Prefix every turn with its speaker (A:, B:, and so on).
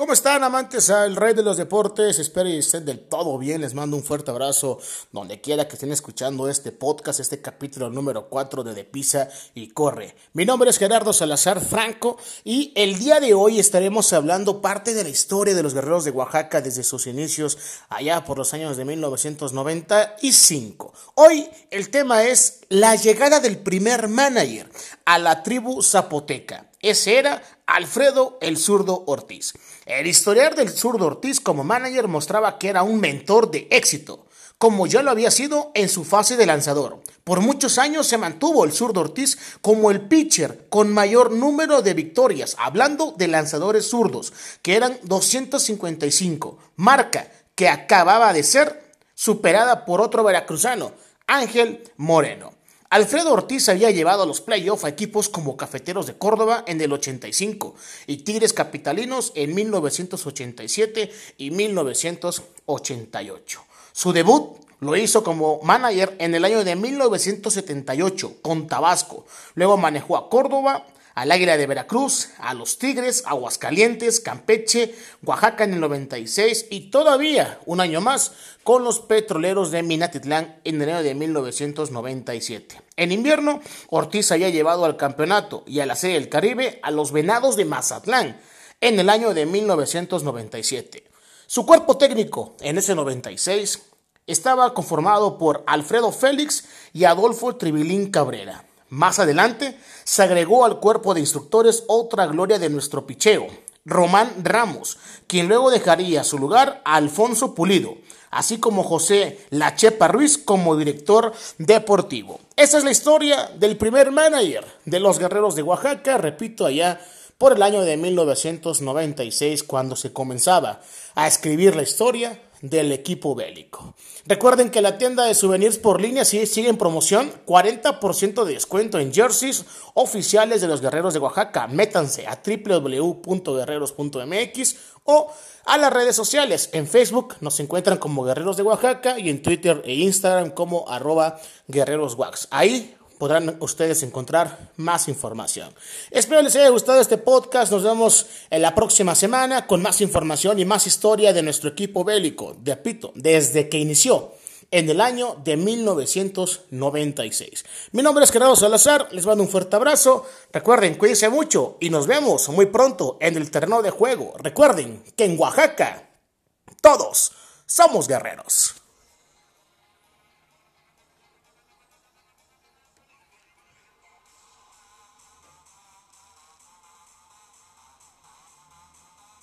A: ¿Cómo están amantes al rey de los deportes? Espero que estén del todo bien. Les mando un fuerte abrazo donde quiera que estén escuchando este podcast, este capítulo número 4 de De Pisa y Corre. Mi nombre es Gerardo Salazar Franco y el día de hoy estaremos hablando parte de la historia de los guerreros de Oaxaca desde sus inicios allá por los años de 1995. Hoy el tema es la llegada del primer manager a la tribu zapoteca. Ese era Alfredo el zurdo Ortiz. El historial del zurdo Ortiz como manager mostraba que era un mentor de éxito, como ya lo había sido en su fase de lanzador. Por muchos años se mantuvo el zurdo Ortiz como el pitcher con mayor número de victorias, hablando de lanzadores zurdos, que eran 255, marca que acababa de ser superada por otro veracruzano, Ángel Moreno. Alfredo Ortiz había llevado a los playoffs a equipos como Cafeteros de Córdoba en el 85 y Tigres Capitalinos en 1987 y 1988. Su debut lo hizo como manager en el año de 1978 con Tabasco. Luego manejó a Córdoba, al Águila de Veracruz, a los Tigres, Aguascalientes, Campeche, Oaxaca en el 96 y todavía un año más con los petroleros de Minatitlán en año de 1997. En invierno, Ortiz había llevado al campeonato y a la Serie del Caribe a los Venados de Mazatlán en el año de 1997. Su cuerpo técnico en ese 96 estaba conformado por Alfredo Félix y Adolfo Tribilín Cabrera. Más adelante se agregó al cuerpo de instructores otra gloria de nuestro picheo, Román Ramos, quien luego dejaría su lugar a Alfonso Pulido, así como José Lachepa Ruiz como director deportivo. Esa es la historia del primer manager de los Guerreros de Oaxaca, repito, allá por el año de 1996, cuando se comenzaba a escribir la historia del equipo bélico. Recuerden que la tienda de souvenirs por línea sigue en promoción, 40% de descuento en jerseys oficiales de los Guerreros de Oaxaca. Métanse a www.guerreros.mx o a las redes sociales. En Facebook nos encuentran como Guerreros de Oaxaca y en Twitter e Instagram como arroba guerreroswax. Ahí podrán ustedes encontrar más información. Espero les haya gustado este podcast. Nos vemos en la próxima semana con más información y más historia de nuestro equipo bélico, de Apito, desde que inició en el año de 1996. Mi nombre es Gerardo Salazar, les mando un fuerte abrazo. Recuerden, cuídense mucho y nos vemos muy pronto en el terreno de juego. Recuerden que en Oaxaca todos somos guerreros.